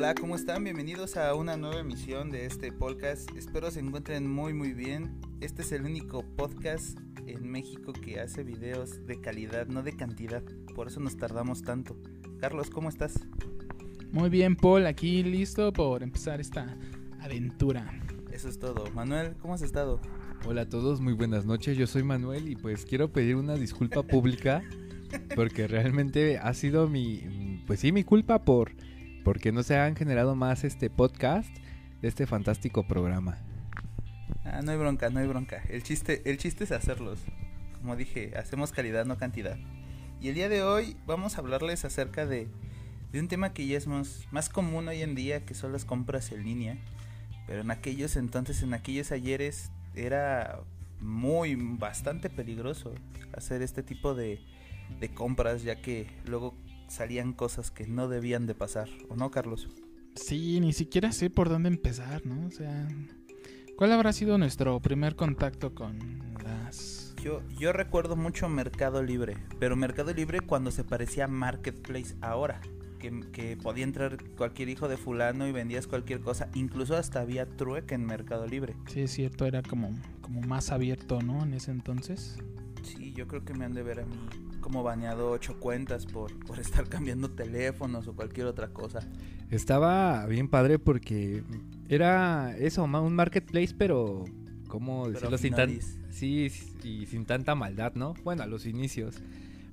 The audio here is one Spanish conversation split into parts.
Hola, ¿cómo están? Bienvenidos a una nueva emisión de este podcast. Espero se encuentren muy muy bien. Este es el único podcast en México que hace videos de calidad, no de cantidad. Por eso nos tardamos tanto. Carlos, ¿cómo estás? Muy bien, Paul, aquí listo por empezar esta aventura. Eso es todo. Manuel, ¿cómo has estado? Hola a todos, muy buenas noches. Yo soy Manuel y pues quiero pedir una disculpa pública porque realmente ha sido mi, pues sí, mi culpa por porque no se han generado más este podcast de este fantástico programa. Ah, no hay bronca, no hay bronca. El chiste, el chiste es hacerlos. Como dije, hacemos calidad, no cantidad. Y el día de hoy vamos a hablarles acerca de, de un tema que ya es más, más común hoy en día, que son las compras en línea. Pero en aquellos entonces, en aquellos ayeres, era muy, bastante peligroso hacer este tipo de, de compras, ya que luego salían cosas que no debían de pasar, ¿o no, Carlos? Sí, ni siquiera sé por dónde empezar, ¿no? O sea, ¿cuál habrá sido nuestro primer contacto con las... Yo, yo recuerdo mucho Mercado Libre, pero Mercado Libre cuando se parecía a Marketplace ahora. Que, que, podía entrar cualquier hijo de fulano y vendías cualquier cosa. Incluso hasta había trueque en Mercado Libre. Sí, es cierto, era como, como más abierto, ¿no? En ese entonces. Sí, yo creo que me han de ver a mí como baneado ocho cuentas por, por estar cambiando teléfonos o cualquier otra cosa. Estaba bien padre porque era eso, un marketplace, pero ¿cómo decirlo? Sin tan, sí, y sin tanta maldad, ¿no? Bueno, a los inicios.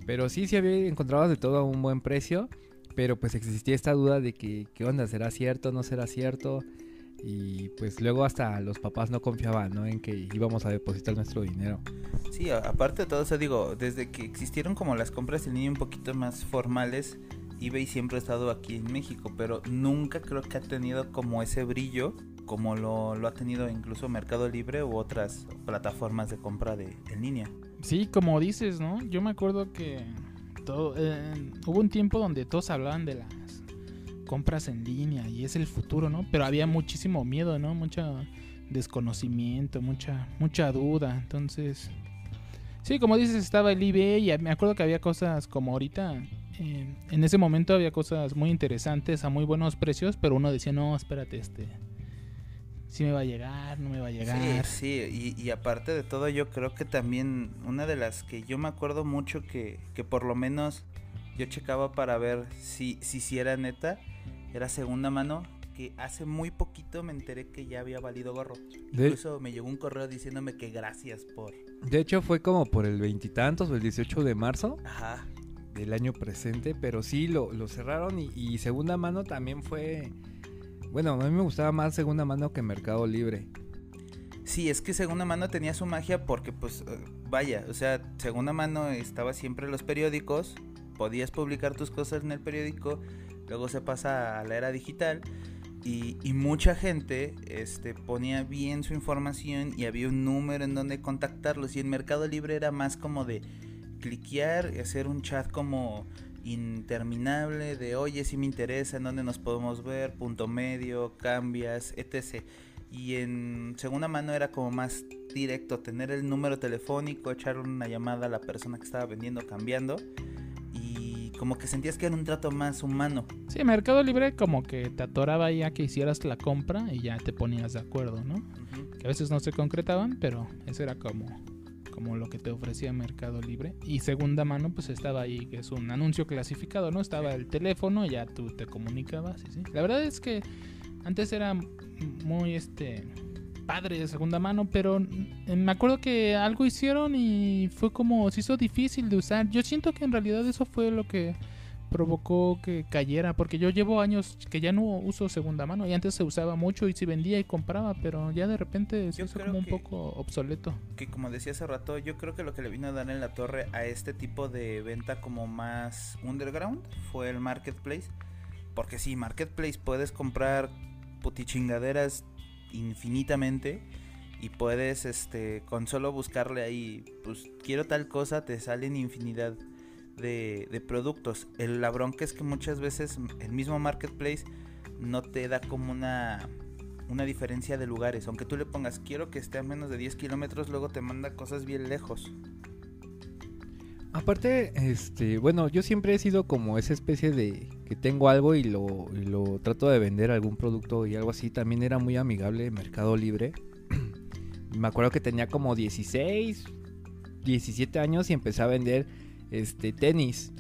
Pero sí, sí había encontrado de todo a un buen precio. Pero pues existía esta duda de que, ¿qué onda? ¿Será cierto? ¿No será cierto? Y pues luego hasta los papás no confiaban ¿no? en que íbamos a depositar nuestro dinero. Sí, aparte de todo eso digo, desde que existieron como las compras en línea un poquito más formales, eBay siempre ha estado aquí en México, pero nunca creo que ha tenido como ese brillo como lo, lo ha tenido incluso Mercado Libre u otras plataformas de compra de, en línea. Sí, como dices, ¿no? Yo me acuerdo que todo, eh, hubo un tiempo donde todos hablaban de las compras en línea y es el futuro, ¿no? Pero había muchísimo miedo, ¿no? Mucho desconocimiento, mucha mucha duda. Entonces, sí, como dices, estaba el eBay y me acuerdo que había cosas como ahorita. Eh, en ese momento había cosas muy interesantes a muy buenos precios, pero uno decía, no, espérate, este, si me va a llegar, no me va a llegar. Sí, sí, y, aparte de todo, yo creo que también una de las que yo me acuerdo mucho que, que por lo menos yo checaba para ver si, si, si era neta, era segunda mano, que hace muy poquito me enteré que ya había valido gorro. Incluso me llegó un correo diciéndome que gracias por... De hecho fue como por el veintitantos o el 18 de marzo. Ajá. Del año presente, pero sí lo, lo cerraron y, y segunda mano también fue... Bueno, a mí me gustaba más segunda mano que Mercado Libre. Sí, es que segunda mano tenía su magia porque pues eh, vaya, o sea, segunda mano estaba siempre en los periódicos, podías publicar tus cosas en el periódico, luego se pasa a la era digital y, mucha gente este, ponía bien su información y había un número en donde contactarlos. Y en Mercado Libre era más como de cliquear y hacer un chat como interminable de oye si me interesa en dónde nos podemos ver punto medio cambias etc. Y en segunda mano era como más directo tener el número telefónico echar una llamada a la persona que estaba vendiendo cambiando como que sentías que era un trato más humano. Sí, Mercado Libre como que te atoraba ya que hicieras la compra y ya te ponías de acuerdo, ¿no? Que a veces no se concretaban, pero eso era como, como lo que te ofrecía Mercado Libre. Y segunda mano, pues estaba ahí, que es un anuncio clasificado, ¿no? Estaba el teléfono, ya tú te comunicabas, ¿sí? La verdad es que antes era muy, este padre de segunda mano, pero me acuerdo que algo hicieron y fue como se hizo difícil de usar. Yo siento que en realidad eso fue lo que provocó que cayera, porque yo llevo años que ya no uso segunda mano y antes se usaba mucho y se vendía y compraba, pero ya de repente se hizo como un poco obsoleto. Que como decía hace rato, yo creo que lo que le vino a dar en la torre a este tipo de venta como más underground fue el marketplace, porque sí, marketplace puedes comprar putichingaderas infinitamente y puedes este con solo buscarle ahí pues quiero tal cosa te salen infinidad de, de productos. El la bronca es que muchas veces el mismo marketplace no te da como una una diferencia de lugares. Aunque tú le pongas quiero que esté a menos de 10 kilómetros luego te manda cosas bien lejos Aparte, este, bueno, yo siempre he sido como esa especie de que tengo algo y lo, y lo trato de vender algún producto y algo así. También era muy amigable Mercado Libre. Me acuerdo que tenía como 16, 17 años y empecé a vender este tenis.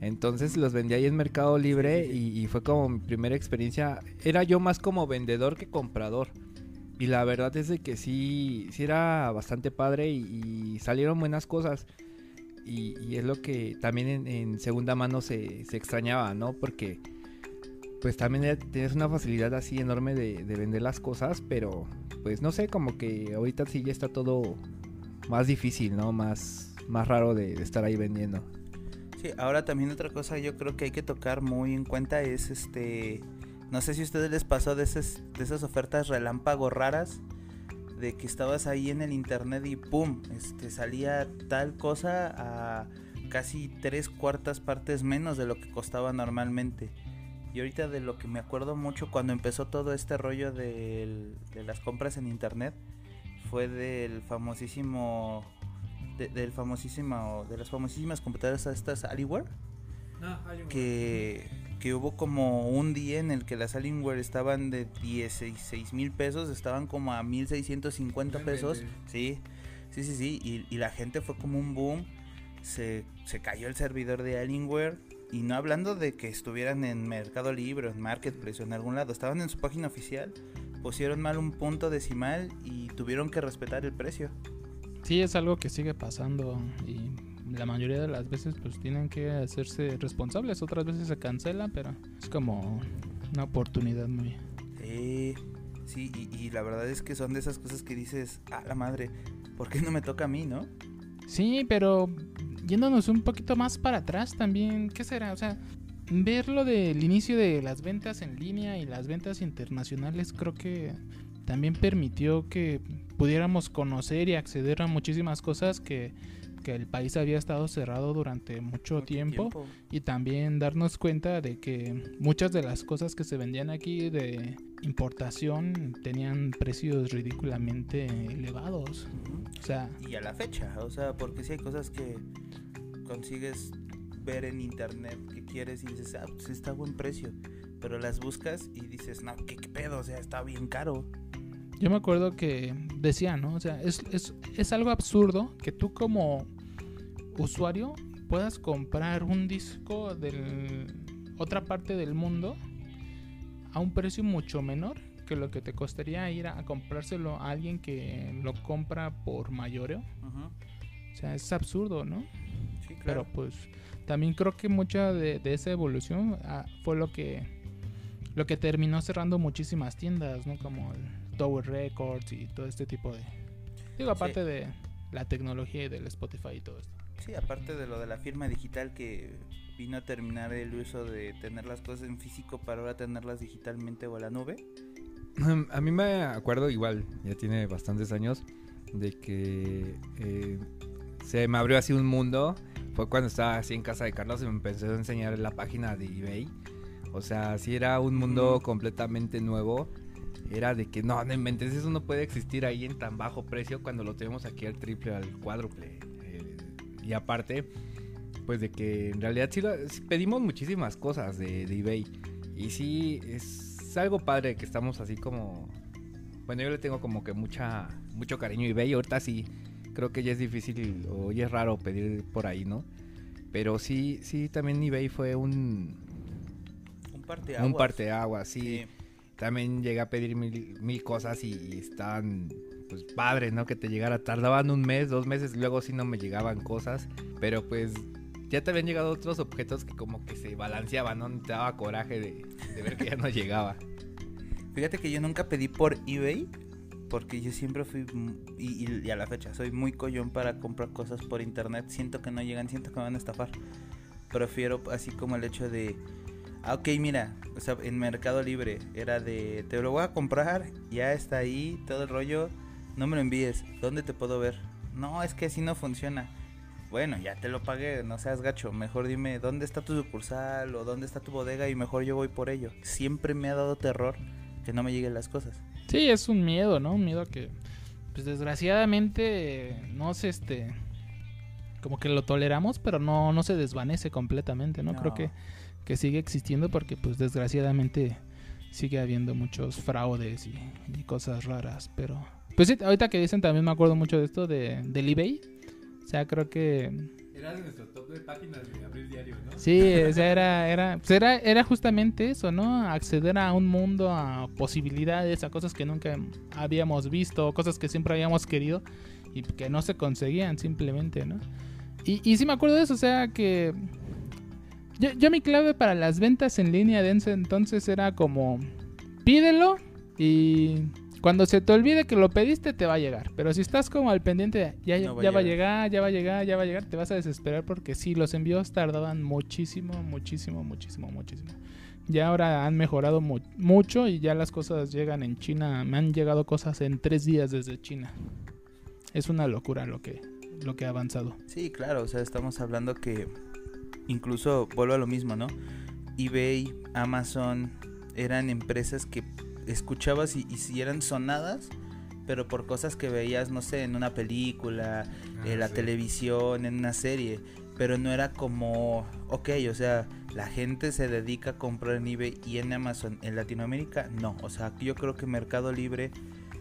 Entonces los vendí ahí en Mercado Libre y, fue como mi primera experiencia. Era yo más como vendedor que comprador. Y la verdad es de que sí, sí era bastante padre y, salieron buenas cosas. Y, es lo que también en, segunda mano se, se, extrañaba, ¿no? Porque pues también tienes una facilidad así enorme de, de vender las cosas, pero pues no sé, como que ahorita sí ya está todo más difícil, ¿no? Más, más raro de, estar ahí vendiendo. Sí, ahora también otra cosa yo creo que hay que tocar muy en cuenta es este... No sé si a ustedes les pasó de esas, de esas ofertas relámpago raras de que estabas ahí en el internet y pum, este salía tal cosa a casi tres cuartas partes menos de lo que costaba normalmente. Y ahorita de lo que me acuerdo mucho cuando empezó todo este rollo de las compras en internet, fue del famosísimo del famosísimo de las famosísimas computadoras estas Alienware ah, que, que hubo como un día en el que las Alienware estaban de 16 mil pesos estaban como a 1650 pesos sí sí sí sí y, y, la gente fue como un boom se, se cayó el servidor de Alienware y no hablando de que estuvieran en Mercado Libre, en Marketplace o en algún lado, estaban en su página oficial pusieron mal un punto decimal y tuvieron que respetar el precio. Sí, es algo que sigue pasando y la mayoría de las veces pues tienen que hacerse responsables, otras veces se cancela, pero es como una oportunidad muy... Sí, sí, y, la verdad es que son de esas cosas que dices, a la madre, ¿por qué no me toca a mí, no? Sí, pero yéndonos un poquito más para atrás también, ¿qué será? O sea, ver lo del inicio de las ventas en línea y las ventas internacionales creo que también permitió que pudiéramos conocer y acceder a muchísimas cosas que, el país había estado cerrado durante mucho, tiempo, y también darnos cuenta de que muchas de las cosas que se vendían aquí de importación tenían precios ridículamente elevados. O sea, y a la fecha, o sea, porque si hay cosas que consigues ver en internet que quieres y dices, ah, pues está a buen precio. Pero las buscas y dices, no, ¿qué, pedo? O sea, está bien caro. Yo me acuerdo que decía, ¿no? O sea, es, es, es algo absurdo que tú como usuario puedas comprar un disco de otra parte del mundo a un precio mucho menor que lo que te costaría ir a, comprárselo a alguien que lo compra por mayoreo. O sea, es absurdo, ¿no? Sí, claro. Pero pues también creo que mucha de, esa evolución ah, fue lo que lo que terminó cerrando muchísimas tiendas, ¿no? Como el Tower Records y todo este tipo de... Digo, aparte de la tecnología y del Spotify y todo esto. Sí, aparte de lo de la firma digital que vino a terminar el uso de tener las cosas en físico para ahora tenerlas digitalmente o a la nube. A mí me acuerdo igual, ya tiene bastantes años, de que eh, se me abrió así un mundo fue cuando estaba así en casa de Carlos y me empezó a enseñar la página de eBay. O sea, si era un mundo completamente nuevo. Era de que no, no inventes, eso no puede existir ahí en tan bajo precio cuando lo tenemos aquí al triple, al cuádruple. Eh, y aparte, pues de que en realidad sí, pedimos muchísimas cosas de, de, eBay. Y sí, es algo padre que estamos así como... Bueno, yo le tengo como que mucha, mucho cariño a eBay. Ahorita sí creo que ya es difícil o ya es raro pedir por ahí, ¿no? Pero sí, sí, también eBay fue un... Un parteaguas. Un parteaguas, sí. sí. También llegué a pedir mil, mil cosas y, estaban, pues, padres, ¿no? Que te llegara. Tardaban un mes, dos meses, luego sí no me llegaban cosas. Pero pues ya te habían llegado otros objetos que como que se balanceaban, ¿no? Te daba coraje de, de ver que ya no llegaba. Fíjate que yo nunca pedí por eBay, porque yo siempre fui, y, a la fecha, soy muy collón para comprar cosas por internet. Siento que no llegan, siento que me van a estafar. Prefiero así como el hecho de, ah, ok, mira, o sea, en Mercado Libre era de, te lo voy a comprar, ya está ahí, todo el rollo, no me lo envíes, ¿dónde te puedo ver? No, es que así no funciona. Bueno, ya te lo pagué, no seas gacho. Mejor dime dónde está tu sucursal o dónde está tu bodega y mejor yo voy por ello. Siempre me ha dado terror que no me lleguen las cosas. Sí, es un miedo, ¿no? Un miedo que, pues desgraciadamente, no sé, este, como que lo toleramos, pero no, no se desvanece completamente, ¿no? Creo que, que sigue existiendo porque pues desgraciadamente sigue habiendo muchos fraudes y, cosas raras, pero... Pues sí, ahorita que dicen también me acuerdo mucho de esto de, del eBay. O sea, creo que... Era de nuestro top de páginas de abrir diario, ¿no? Sí, o sea, era, era, pues era, era justamente eso, ¿no? Acceder a un mundo, a posibilidades, a cosas que nunca habíamos visto, cosas que siempre habíamos querido y que no se conseguían simplemente, ¿no? Y, y sí me acuerdo de eso, o sea que... Yo, mi clave para las ventas en línea de ese entonces era como... Pídelo y cuando se te olvide que lo pediste te va a llegar. Pero si estás como al pendiente, ya, ya, va, a llegar, ya va a llegar, ya va a llegar, te vas a desesperar porque sí, los envíos tardaban muchísimo, muchísimo, muchísimo, muchísimo. Ya ahora han mejorado mucho y ya las cosas llegan en China. Me han llegado cosas en tres días desde China. Es una locura lo que, lo que ha avanzado. Sí, claro, o sea, estamos hablando que incluso vuelvo a lo mismo, ¿no? eBay, Amazon eran empresas que escuchabas y, si eran sonadas, pero por cosas que veías, no sé, en una película, ah, en la televisión, en una serie, pero no era como, ok, o sea, la gente se dedica a comprar en eBay y en Amazon. En Latinoamérica, no, o sea, yo creo que Mercado Libre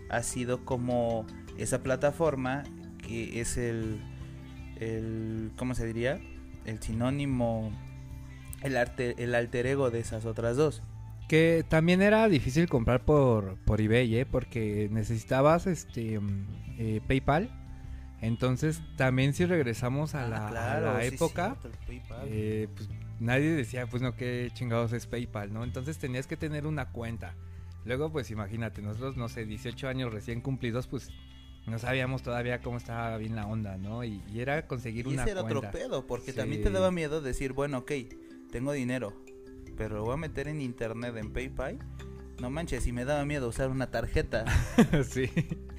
ha sido como esa plataforma que es el, el ¿cómo se diría? El sinónimo, el, arte, el alter ego de esas otras dos. Que también era difícil comprar por, por eBay, ¿eh? Porque necesitabas este mm, eh, PayPal. Entonces, también si regresamos a ah, la, época, eh, pues, nadie decía, pues no, qué chingados es PayPal, ¿no? Entonces tenías que tener una cuenta. Luego, pues imagínate, nosotros, no sé, 18 años recién cumplidos, pues no sabíamos todavía cómo estaba bien la onda, ¿no? Y, era conseguir y una ese era otro pedo, porque también te daba miedo decir, bueno, ok, tengo dinero, pero lo voy a meter en internet, en PayPal. No manches, y me daba miedo usar una tarjeta. sí.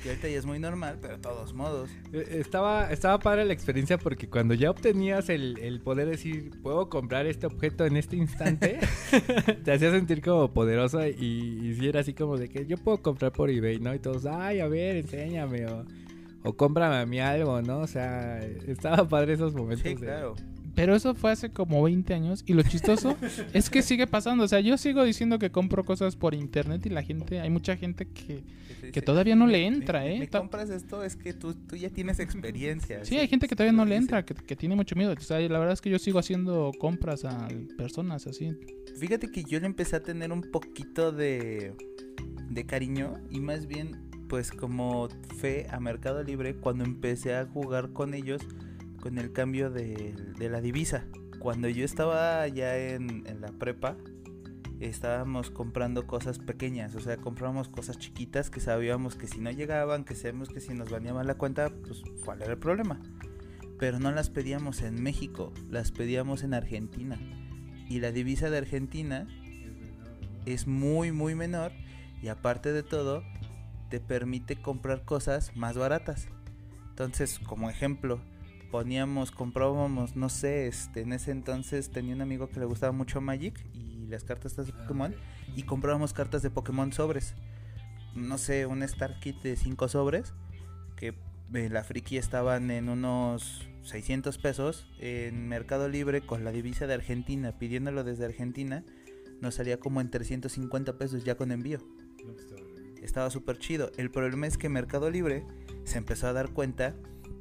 Que ahorita ya es muy normal, pero de todos modos. E, estaba, estaba padre la experiencia porque cuando ya obtenías el, el poder decir, puedo comprar este objeto en este instante, te hacía sentir como poderoso y, y si era así como de que yo puedo comprar por eBay, ¿no? Y todos, ay, a ver, enséñame o, o cómprame a mí algo, ¿no? O sea, estaba padre esos momentos. Sí, claro. Pero eso fue hace como 20 años y lo chistoso es que sigue pasando. O sea, yo sigo diciendo que compro cosas por internet y la gente, hay mucha gente que, que todavía no le entra, ¿eh? Me compras esto, es que tú, tú ya tienes experiencia. Sí, hay gente que todavía no le entra, que, que, tiene mucho miedo. O sea, la verdad es que yo sigo haciendo compras a personas así. Fíjate que yo le empecé a tener un poquito de, de cariño y más bien pues como fe a Mercado Libre cuando empecé a jugar con ellos con el cambio de, la divisa. Cuando yo estaba ya en, la prepa, estábamos comprando cosas pequeñas, o sea, comprábamos cosas chiquitas que sabíamos que si no llegaban, que sabemos que si nos baneaban la cuenta, pues cuál era el problema. Pero no las pedíamos en México, las pedíamos en Argentina. Y la divisa de Argentina es muy, muy menor y aparte de todo, te permite comprar cosas más baratas. Entonces, como ejemplo, poníamos, comprábamos, no sé, este, en ese entonces tenía un amigo que le gustaba mucho Magic y las cartas de Pokémon y comprábamos cartas de Pokémon sobres. No sé, un Star Kit de 5 sobres que eh, la friki estaban en unos 600 pesos en Mercado Libre con la divisa de Argentina, pidiéndolo desde Argentina, nos salía como en 350 pesos ya con envío. Estaba súper chido. El problema es que Mercado Libre se empezó a dar cuenta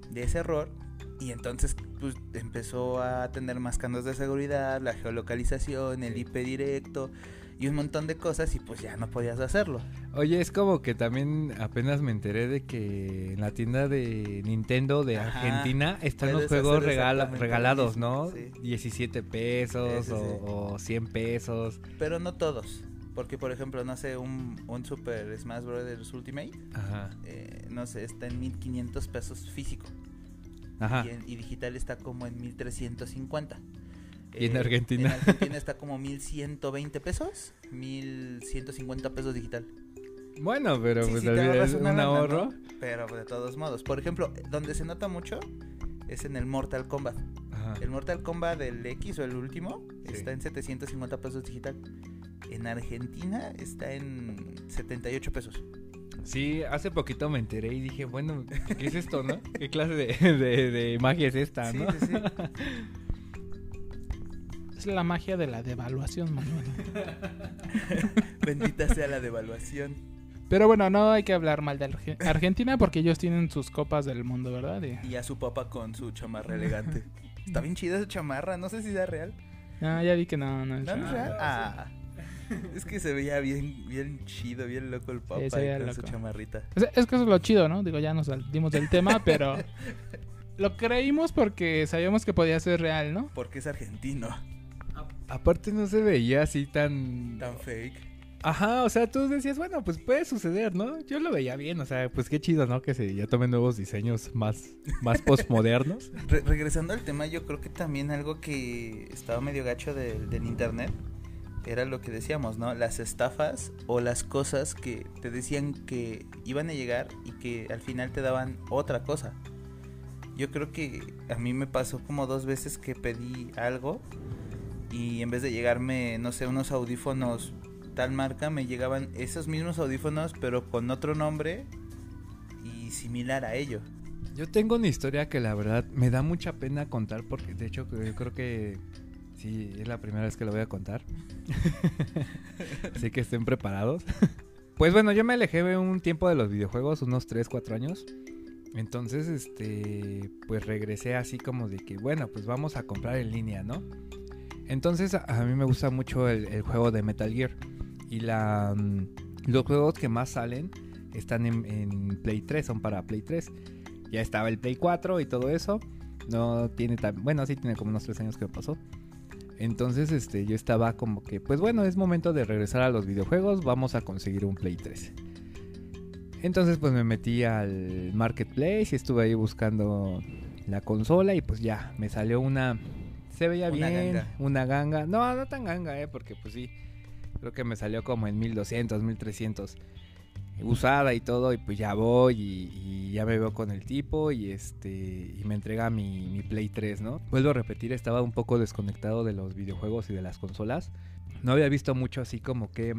de ese error y entonces pues, empezó a tener más candos de seguridad, la geolocalización, el IP directo y un montón de cosas y pues ya no podías hacerlo. Oye, es como que también apenas me enteré de que en la tienda de Nintendo de Argentina están los juegos regalados, ¿no? 17 pesos O, 100 pesos. Pero no todos. Porque, por ejemplo, no sé, un, un Super Smash Bros. Ultimate, eh, no sé, está en 1500 pesos físico. Y, digital está como en 1350. ¿Y en eh, Argentina? En Argentina está como 1120 pesos, 1150 pesos digital. Bueno, pero pues es un ahorro. Pero de todos modos, por ejemplo, donde se nota mucho es en el Mortal Kombat. El Mortal Kombat del X o el último está en 750 pesos digital. En Argentina está en 78 pesos. Sí, hace poquito me enteré y dije, bueno, ¿qué es esto, no? ¿Qué clase de, magia es esta, no? Sí, sí. Es la magia de la devaluación, Manuel. Bendita sea la devaluación. Pero bueno, no hay que hablar mal de Argentina porque ellos tienen sus copas del mundo, ¿verdad? Y, a su papá con su chamarra elegante. Está bien chida esa chamarra, no sé si es real. Ah, ya vi que no, no es real. Ah. Es que se veía bien, bien chido, bien loco el papá con su chamarrita. es que eso es lo chido, ¿no? Digo, ya nos salimos del tema, pero lo creímos porque sabíamos que podía ser real, ¿no? Porque es argentino. Aparte no se veía así tan... Tan fake. Ajá, o sea, tú decías, bueno, pues puede suceder, ¿no? Yo lo veía bien, o sea, pues qué chido, ¿no? Que se ya tomen nuevos diseños más, más postmodernos. regresando al tema, yo creo que también algo que estaba medio gacho del internet era lo que decíamos, ¿no? Las estafas o las cosas que te decían que iban a llegar y que al final te daban otra cosa. Yo creo que a mí me pasó como dos veces que pedí algo y en vez de llegarme, no sé, unos audífonos tal marca, me llegaban esos mismos audífonos pero con otro nombre y similar a ello. Yo tengo una historia que la verdad me da mucha pena contar porque de hecho yo creo que sí, es la primera vez que lo voy a contar. Así que estén preparados. pues bueno, yo me alejé un tiempo de los videojuegos, unos 3, 4 años. Entonces, este, pues regresé así como de que, bueno, pues vamos a comprar en línea, ¿no? Entonces a mí me gusta mucho el, juego de Metal Gear. Y la, mm, los juegos que más salen están en, Play 3, son para Play 3. Ya estaba el Play 4 y todo eso. No tiene tan... Bueno, sí tiene como unos 3 años que pasó. Entonces este, yo estaba como que, pues bueno, es momento de regresar a los videojuegos. Vamos a conseguir un Play 3. Entonces pues me metí al Marketplace y estuve ahí buscando la consola y pues ya, me salió una se veía bien. Una ganga. No, no tan ganga, eh, porque pues sí. Creo que me salió como en 1200, 1300 usada y todo y pues ya voy y, ya me veo con el tipo y este me entrega mi, mi, Play 3, ¿no? Vuelvo a repetir, estaba un poco desconectado de los videojuegos y de las consolas. No había visto mucho así como que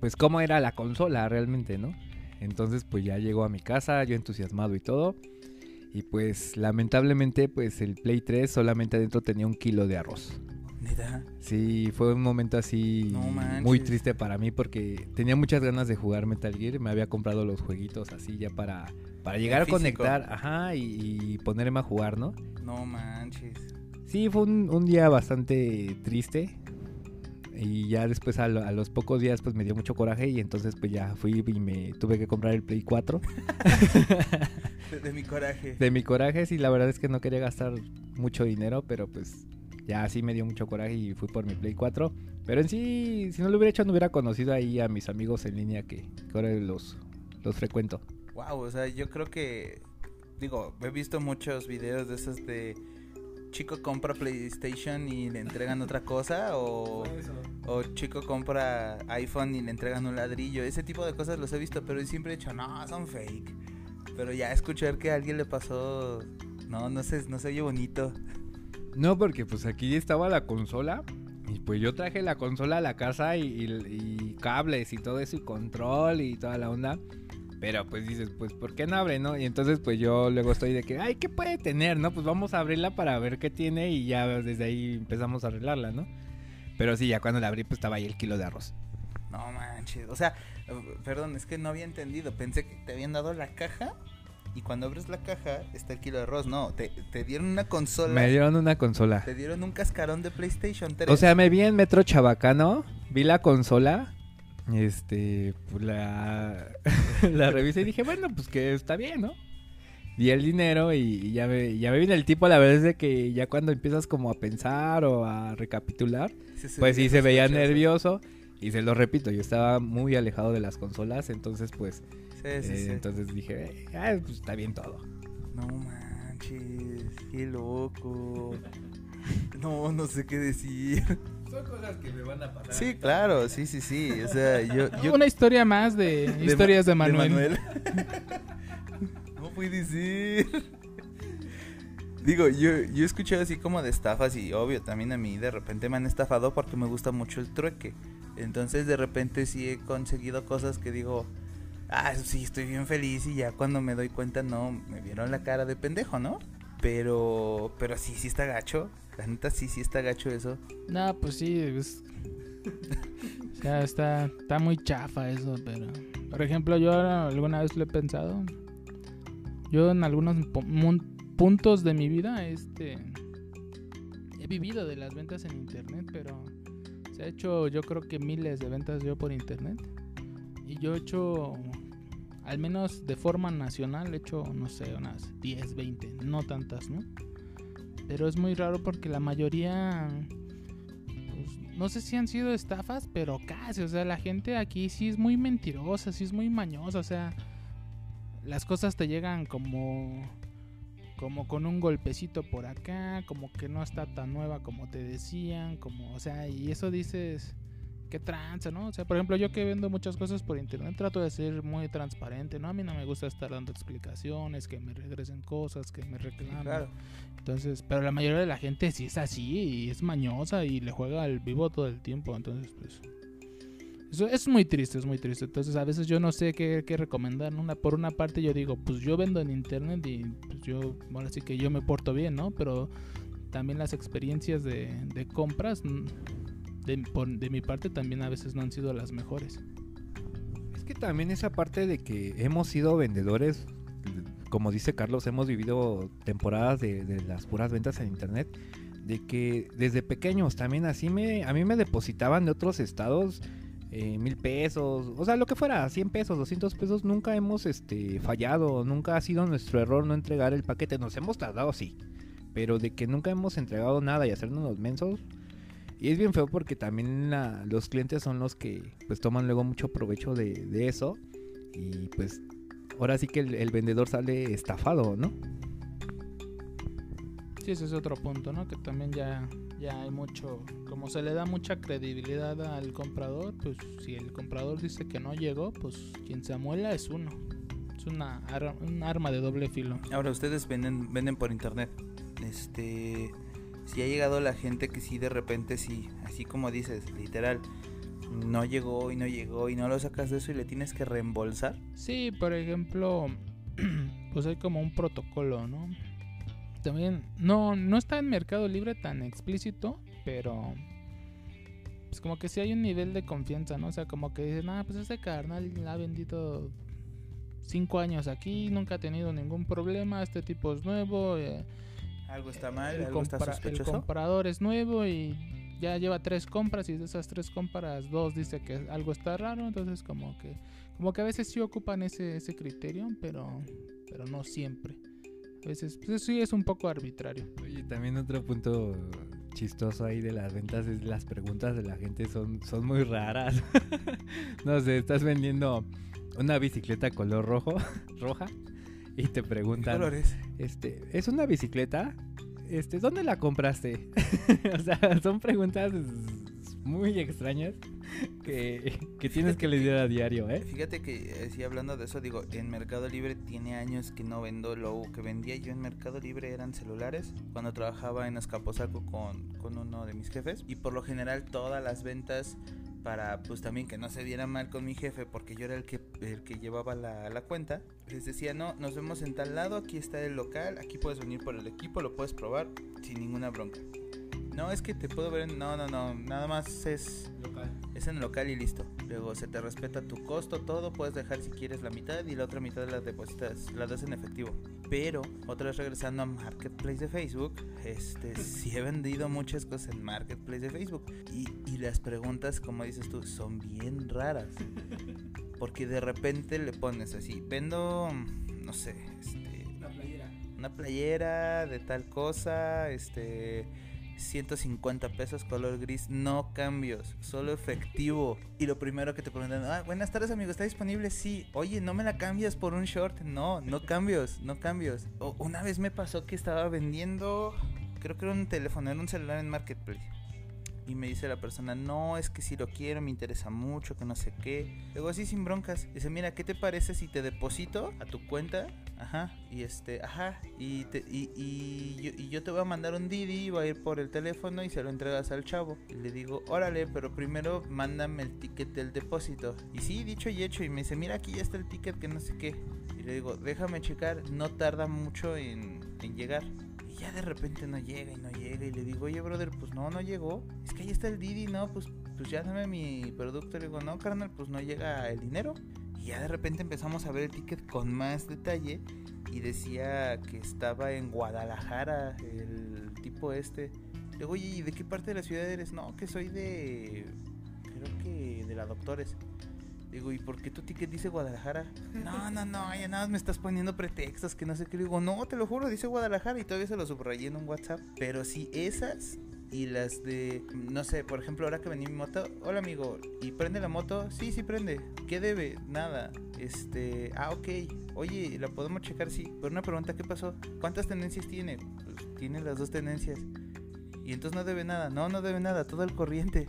pues cómo era la consola realmente, ¿no? Entonces pues ya llegó a mi casa, yo entusiasmado y todo. Y pues lamentablemente pues el Play 3 solamente adentro tenía un kilo de arroz. ¿Neta? Sí, fue un momento así muy triste para mí porque tenía muchas ganas de jugar Metal Gear. Me había comprado los jueguitos así ya para, para llegar a conectar, ajá, y, ponerme a jugar, ¿no? No manches. Sí, fue un, un día bastante triste. Y ya después a, los pocos días pues me dio mucho coraje y entonces pues ya fui y me tuve que comprar el Play 4. de, mi coraje. De mi coraje, sí, la verdad es que no quería gastar mucho dinero, pero pues ya sí me dio mucho coraje y fui por mi Play 4. Pero en sí, si no lo hubiera hecho, no hubiera conocido ahí a mis amigos en línea que, ahora los, los frecuento. Wow, o sea, yo creo que, digo, he visto muchos videos de esos de chico compra PlayStation y le entregan otra cosa o, o chico compra iPhone y le entregan un ladrillo. Ese tipo de cosas los he visto, pero siempre he dicho, no, son fake. Pero ya escuchar que a alguien le pasó, no, no sé, no se oye bonito. No, porque pues aquí estaba la consola y pues yo traje la consola a la casa y, cables y todo eso y control y toda la onda. Pero pues dices, pues ¿por qué no abre, no? Y entonces pues yo luego estoy de que, ay, ¿qué puede tener, no? Pues vamos a abrirla para ver qué tiene y ya desde ahí empezamos a arreglarla, ¿no? Pero sí, ya cuando la abrí pues estaba ahí el kilo de arroz. No manches, o sea, perdón, es que no había entendido, pensé que te habían dado la caja y cuando abres la caja está el kilo de arroz. No, te, te, dieron una consola. Me dieron una consola. Te dieron un cascarón de PlayStation 3. O sea, me vi en Metro Chabacano, vi la consola este, pues la, la revisé y dije, bueno, pues que está bien, ¿no? Di el dinero y, ya, me, ya me viene el tipo, la vez de que ya cuando empiezas como a pensar o a recapitular, pues sí se veía nervioso. Y se lo repito, yo estaba muy alejado de las consolas, entonces pues... Eh, entonces dije, ah, pues está bien todo. No manches, qué loco. No, no sé qué decir. Son cosas que me van a pasar. Sí, claro, sí, sí, sí. O sea, yo, Una historia más de, historias de Manuel. no puede decir. Digo, yo, yo he escuchado así como de estafas y obvio también a mí de repente me han estafado porque me gusta mucho el trueque. Entonces de repente sí he conseguido cosas que digo, ah, sí, estoy bien feliz y ya cuando me doy cuenta no, me vieron la cara de pendejo, ¿no? Pero, pero sí, sí está gacho. La neta sí, sí está gacho eso. No, pues sí, o sea, está, está muy chafa eso, pero... Por ejemplo, yo alguna vez lo he pensado. Yo en algunos puntos de mi vida, este... He vivido de las ventas en internet, pero... Se ha hecho yo creo que miles de ventas yo por internet. Y yo he hecho al menos de forma nacional he hecho, no sé, unas 10, 20, no tantas, ¿no? Pero es muy raro porque la mayoría, pues, no sé si han sido estafas, pero casi, o sea, la gente aquí sí es muy mentirosa, sí es muy mañosa, o sea, las cosas te llegan como como con un golpecito por acá, como que no está tan nueva como te decían, como, o sea, y eso dices, qué tranza, ¿no? O sea, por ejemplo, yo que vendo muchas cosas por internet, trato de ser muy transparente, ¿no? A mí no me gusta estar dando explicaciones, que me regresen cosas, que me reclamen. Claro. Entonces, pero la mayoría de la gente sí es así y es mañosa y le juega al vivo todo el tiempo, entonces, pues... Eso es muy triste, es muy triste. Entonces, a veces yo no sé qué, qué recomendar. Una, por una parte, yo digo, pues yo vendo en internet y pues yo, bueno, así que yo me porto bien, ¿no? Pero también las experiencias de, de compras de, mi parte también a veces no han sido las mejores. Es que también esa parte de que hemos sido vendedores, como dice Carlos, hemos vivido temporadas de, las puras ventas en internet, de que desde pequeños también así me, a mí me depositaban de otros estados eh, mil pesos, o sea, lo que fuera, 100 pesos, 200 pesos, nunca hemos este, fallado, nunca ha sido nuestro error no entregar el paquete, nos hemos tardado, sí, pero de que nunca hemos entregado nada y hacernos los mensos, y es bien feo porque también los clientes son los que pues toman luego mucho provecho de, eso. Y pues ahora sí que el, vendedor sale estafado, ¿no? Sí, ese es otro punto, ¿no? Que también ya, ya hay mucho, como se le da mucha credibilidad al comprador, pues si el comprador dice que no llegó, pues quien se amuela es uno. Es una un arma de doble filo. Ahora ustedes venden venden por internet. Este si ha llegado la gente que sí de repente sí, así como dices, literal, no llegó y no llegó y no lo sacas de eso y le tienes que reembolsar. Sí, por ejemplo, pues hay como un protocolo, ¿no? También no no está en Mercado Libre tan explícito, pero pues como que sí hay un nivel de confianza, ¿no? O sea, como que dicen, ah, pues ese carnal ha vendido cinco años aquí, nunca ha tenido ningún problema, este tipo es nuevo, eh, algo está mal, el algo está sospechoso. El comprador es nuevo y ya lleva tres compras y de esas tres compras dos dice que algo está raro, entonces como que como que a veces sí ocupan ese, ese criterio, pero pero no siempre. A veces pues sí es un poco arbitrario. Oye, también otro punto chistoso ahí de las ventas es las preguntas de la gente son son muy raras. no sé, estás vendiendo una bicicleta color rojo, roja y te preguntan. colores? Este, ¿es una bicicleta? Este, ¿dónde la compraste? o sea, son preguntas muy extrañas que, tienes que leer a diario, ¿eh? Fíjate que, eh, sí, hablando de eso, digo, en Mercado Libre tiene años que no vendo lo que vendía yo en Mercado Libre eran celulares, cuando trabajaba en Escaposaco con, con uno de mis jefes, y por lo general todas las ventas para pues también que no se diera mal con mi jefe porque yo era el que el que llevaba la, la, cuenta. Les decía no nos vemos en tal lado aquí está el local aquí puedes venir por el equipo lo puedes probar sin ninguna bronca no, es que te puedo ver en... No, no, no. Nada más es... Local. Es en local y listo. Luego se te respeta tu costo, todo. Puedes dejar si quieres la mitad y la otra mitad la depositas, la das en efectivo. Pero, otra vez regresando a Marketplace de Facebook, este, sí he vendido muchas cosas en Marketplace de Facebook. Y, y las preguntas, como dices tú, son bien raras. Porque de repente le pones así, vendo, no sé, este... Una playera. Una playera de tal cosa, este 150 pesos color gris, no cambios, solo efectivo. Y lo primero que te preguntan, ah, buenas tardes amigo, ¿está disponible? Sí. Oye, ¿no me la cambias por un short? No, no cambios, no cambios. O, una vez me pasó que estaba vendiendo, creo que era un teléfono, era un celular en Marketplace. Y me dice la persona, no, es que si lo quiero, me interesa mucho, que no sé qué. Luego así sin broncas. Dice, mira, ¿qué te parece si te deposito a tu cuenta? Ajá, y este, ajá, y, te, y, y, yo, te voy a mandar un Didi, va a ir por el teléfono y se lo entregas al chavo. Y le digo, órale, pero primero mándame el ticket del depósito. Y sí, dicho y hecho, y me dice, mira, aquí ya está el ticket, que no sé qué. Y le digo, déjame checar, no tarda mucho en, en llegar. Ya de repente no llega y no llega. Y le digo, oye, brother, pues no, no llegó. Es que ahí está el Didi, no, pues, pues ya dame mi producto. Le digo, no, carnal, pues no llega el dinero. Y ya de repente empezamos a ver el ticket con más detalle. Y decía que estaba en Guadalajara el tipo este. Le digo, oye, ¿y de qué parte de la ciudad eres? No, que soy de. Creo que de la Doctores. Digo, ¿y por qué tu ticket dice Guadalajara? No, no, no, ya nada más me estás poniendo pretextos que no sé qué. Le digo, no, te lo juro, dice Guadalajara y todavía se lo subrayé en un WhatsApp. Pero si esas y las de, no sé, por ejemplo, ahora que vení mi moto, hola amigo, ¿y prende la moto? Sí, sí prende. ¿Qué debe? Nada. Este, ah, ok. Oye, ¿la podemos checar? Sí. Pero una pregunta, ¿qué pasó? ¿Cuántas tendencias tiene? Pues tiene las dos tendencias. Y entonces no debe nada. No, no debe nada, todo el corriente.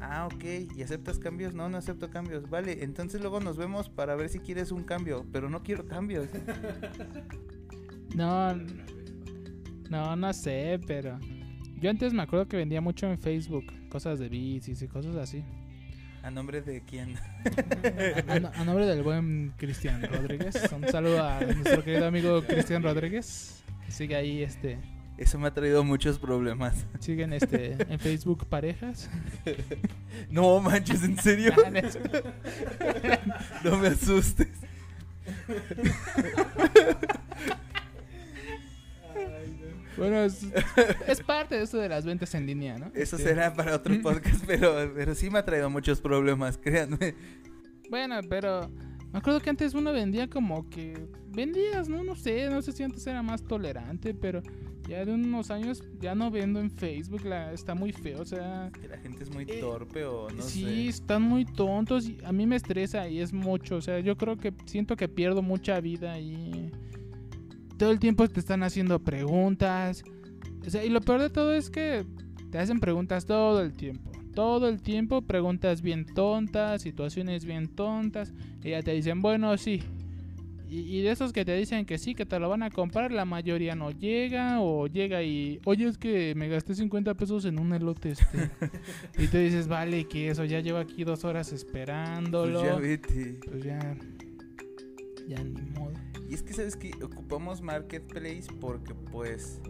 Ah, ok. ¿Y aceptas cambios? No, no acepto cambios. Vale, entonces luego nos vemos para ver si quieres un cambio. Pero no quiero cambios. No, no, no sé, pero... Yo antes me acuerdo que vendía mucho en Facebook. Cosas de bicis y cosas así. ¿A nombre de quién? A, nombre del buen Cristian Rodríguez. Un saludo a nuestro querido amigo Cristian Rodríguez. sigue ahí este eso me ha traído muchos problemas. Siguen este en Facebook parejas. No manches, ¿en serio? no me asustes. Bueno, es, parte de eso de las ventas en línea, ¿no? Eso este, será para otro podcast, pero, pero sí me ha traído muchos problemas, créanme. Bueno, pero me acuerdo que antes uno vendía como que vendías, ¿no? No sé, no sé si antes era más tolerante, pero ya de unos años ya no vendo en Facebook, la, está muy feo, o sea... Que la gente es muy eh, torpe o no sí, sé. Sí, están muy tontos y a mí me estresa y es mucho, o sea, yo creo que siento que pierdo mucha vida y... Todo el tiempo te están haciendo preguntas. O sea, y lo peor de todo es que te hacen preguntas todo el tiempo. Todo el tiempo preguntas bien tontas, situaciones bien tontas. Y ya te dicen, bueno, sí, y, de esos que te dicen que sí, que te lo van a comprar, la mayoría no llega o llega y, oye, es que me gasté 50 pesos en un elote este. y te dices, vale, que eso, ya llevo aquí dos horas esperándolo. Pues ya vete. Pues ya, ya ni modo. Y es que, ¿sabes que Ocupamos Marketplace porque pues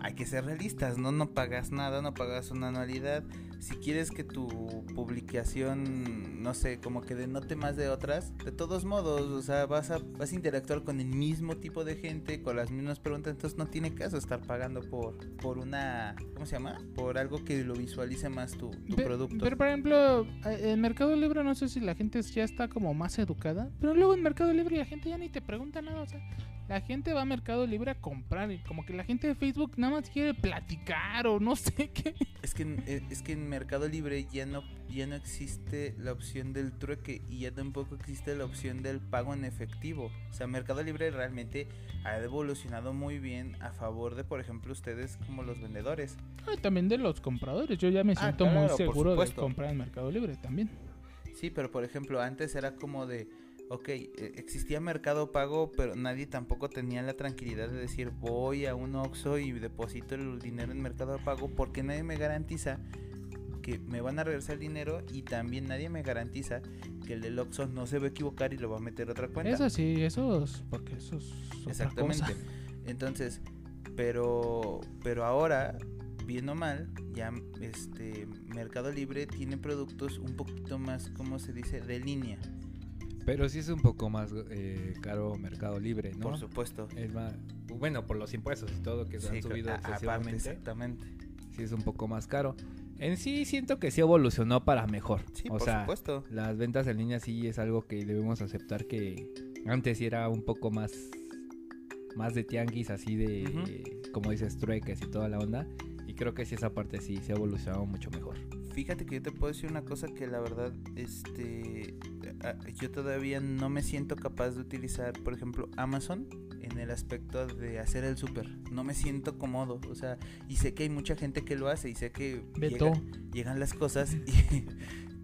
hay que ser realistas, ¿no? No pagas nada, no pagas una anualidad si quieres que tu publicación, no sé, como que denote más de otras, de todos modos, o sea, vas a, vas a interactuar con el mismo tipo de gente, con las mismas preguntas, entonces no tiene caso estar pagando por, por una, ¿cómo se llama? Por algo que lo visualice más tu, producto. Pero, por ejemplo, en Mercado Libre no sé si la gente ya está como más educada, pero luego en Mercado Libre la gente ya ni te pregunta nada, o sea, la gente va a Mercado Libre a comprar y como que la gente de Facebook nada más quiere platicar o no sé qué. Es que, eh, es que en Mercado Libre ya no, ya no existe la opción del trueque y ya tampoco existe la opción del pago en efectivo. O sea, Mercado Libre realmente ha evolucionado muy bien a favor de, por ejemplo, ustedes como los vendedores. Ah, también de los compradores. Yo ya me ah, siento muy seguro de comprar en Mercado Libre también. Sí, pero por ejemplo, antes era como de ok, e, existía mercado pago, pero nadie tampoco tenía la tranquilidad de decir voy a un Oxxo y deposito el dinero en mercado pago porque nadie me garantiza que me van a regresar el dinero y también nadie me garantiza que el del Oxxo no se va a equivocar y lo va a meter a otra cuenta. Eso sí, eso es porque eso es Exactamente. Entonces, pero pero ahora bien o mal, ya este Mercado Libre tiene productos un poquito más, como se dice, de línea. Pero sí es un poco más eh, caro Mercado Libre, ¿no? Por supuesto. Es más, bueno, por los impuestos y todo que se han subido excesivamente. Exactamente. Sí es un poco más caro. En sí siento que sí evolucionó para mejor. Sí, o por sea, supuesto. Las ventas en línea sí es algo que debemos aceptar que antes sí era un poco más más de tianguis así de como dices trueques y toda la onda y creo que sí esa parte sí se ha evolucionado mucho mejor. Fíjate que yo te puedo decir una cosa que la verdad este yo todavía no me siento capaz de utilizar, por ejemplo, Amazon en el aspecto de hacer el súper. No me siento cómodo, o sea, y sé que hay mucha gente que lo hace y sé que llegan las cosas y,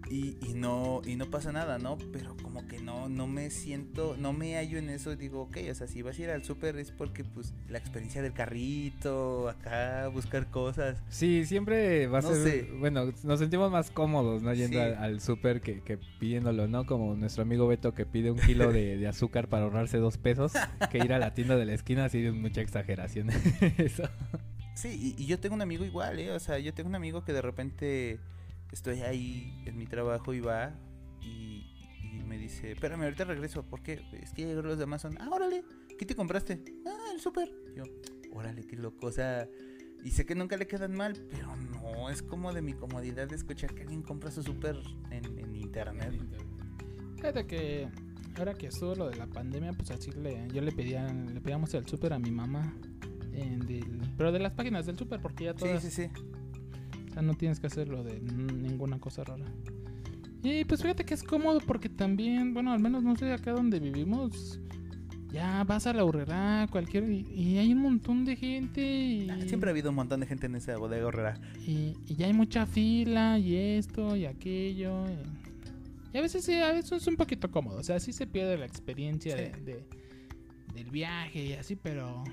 y, y, no y no pasa nada, ¿no? Pero como que no no me siento, no me hallo en eso, digo, ok, o sea, si vas a ir al súper es porque pues la experiencia del carrito, acá buscar cosas. Sí, siempre va a ser, bueno, nos sentimos más cómodos, ¿no? Yendo al, súper que, que, pidiéndolo, ¿no? Como nuestro amigo Beto que pide un kilo de, de azúcar para ahorrarse dos pesos, que ir a la tienda de la esquina, así es mucha exageración. eso. Sí, y, y yo tengo un amigo igual, ¿eh? O sea, yo tengo un amigo que de repente estoy ahí en mi trabajo y va y, me dice, espérame, ahorita regreso, ¿por qué? Es que llegaron los de Amazon. Ah, órale, ¿qué te compraste? Ah, el súper. Yo, órale, qué loco, o sea, y sé que nunca le quedan mal, pero no, es como de mi comodidad de escuchar que alguien compra su súper en, internet. Fíjate que ahora que estuvo lo de la pandemia, pues así le, yo le pedía, le pedíamos el súper a mi mamá, en pero de las páginas del súper, porque ya todas... Sí, sí, sí o sea, no tienes que hacerlo de ninguna cosa rara. Y pues fíjate que es cómodo porque también, bueno, al menos no sé acá donde vivimos, ya vas a la horrera, cualquier. Y, hay un montón de gente. Y, ah, Siempre ha habido un montón de gente en esa bodega horrera. Y, ya hay mucha fila, y esto, y aquello. Y, a veces sí, a veces es un poquito cómodo. O sea, sí se pierde la experiencia de, del viaje y así, pero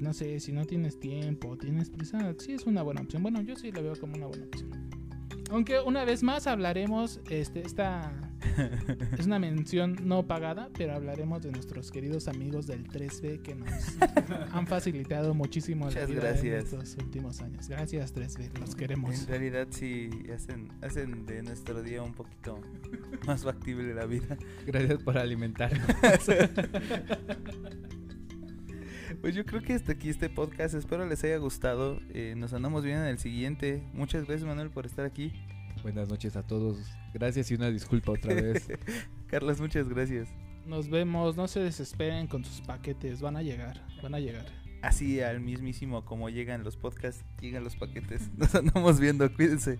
no sé, si no tienes tiempo, tienes prisa, sí es una buena opción. Bueno, yo sí la veo como una buena opción. Aunque una vez más hablaremos, este, esta es una mención no pagada, pero hablaremos de nuestros queridos amigos del 3B que nos han facilitado muchísimo la vida en estos últimos años. Gracias 3B, los queremos. En realidad sí hacen, hacen de nuestro día un poquito más factible la vida. Gracias por alimentarnos. Pues yo creo que hasta aquí este podcast. Espero les haya gustado. Eh, nos andamos bien en el siguiente. Muchas gracias, Manuel, por estar aquí. Buenas noches a todos. Gracias y una disculpa otra vez. Carlos, muchas gracias. Nos vemos. No se desesperen con sus paquetes. Van a llegar. Van a llegar. Así al mismísimo como llegan los podcasts, llegan los paquetes. Nos andamos viendo. Cuídense.